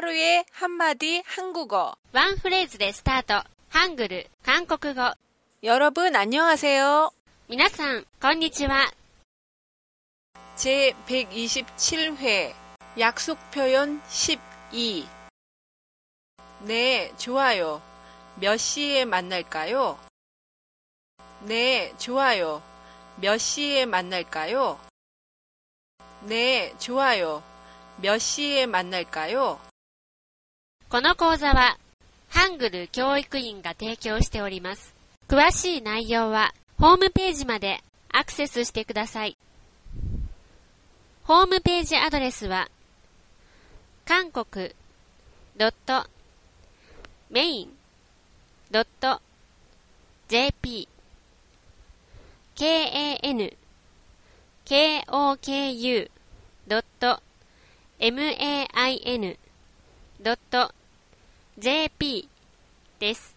하루에 한마디 한국어. ワンフレーズでスタート。ハングル、韓国語。 여러분 안녕하세요. 皆さん、こんにちは。 제 127회 약속 표현 12. 네, 좋아요. 몇 시에 만날까요? 네, 좋아요. 몇 시에 만날까요? 네, 좋아요. 몇 시에 만날까요? この講座は、ハングル教育院が提供しております。詳しい内容は、ホームページまでアクセスしてください。ホームページアドレスは、韓国 .main.jp kanku.main.jp JP です。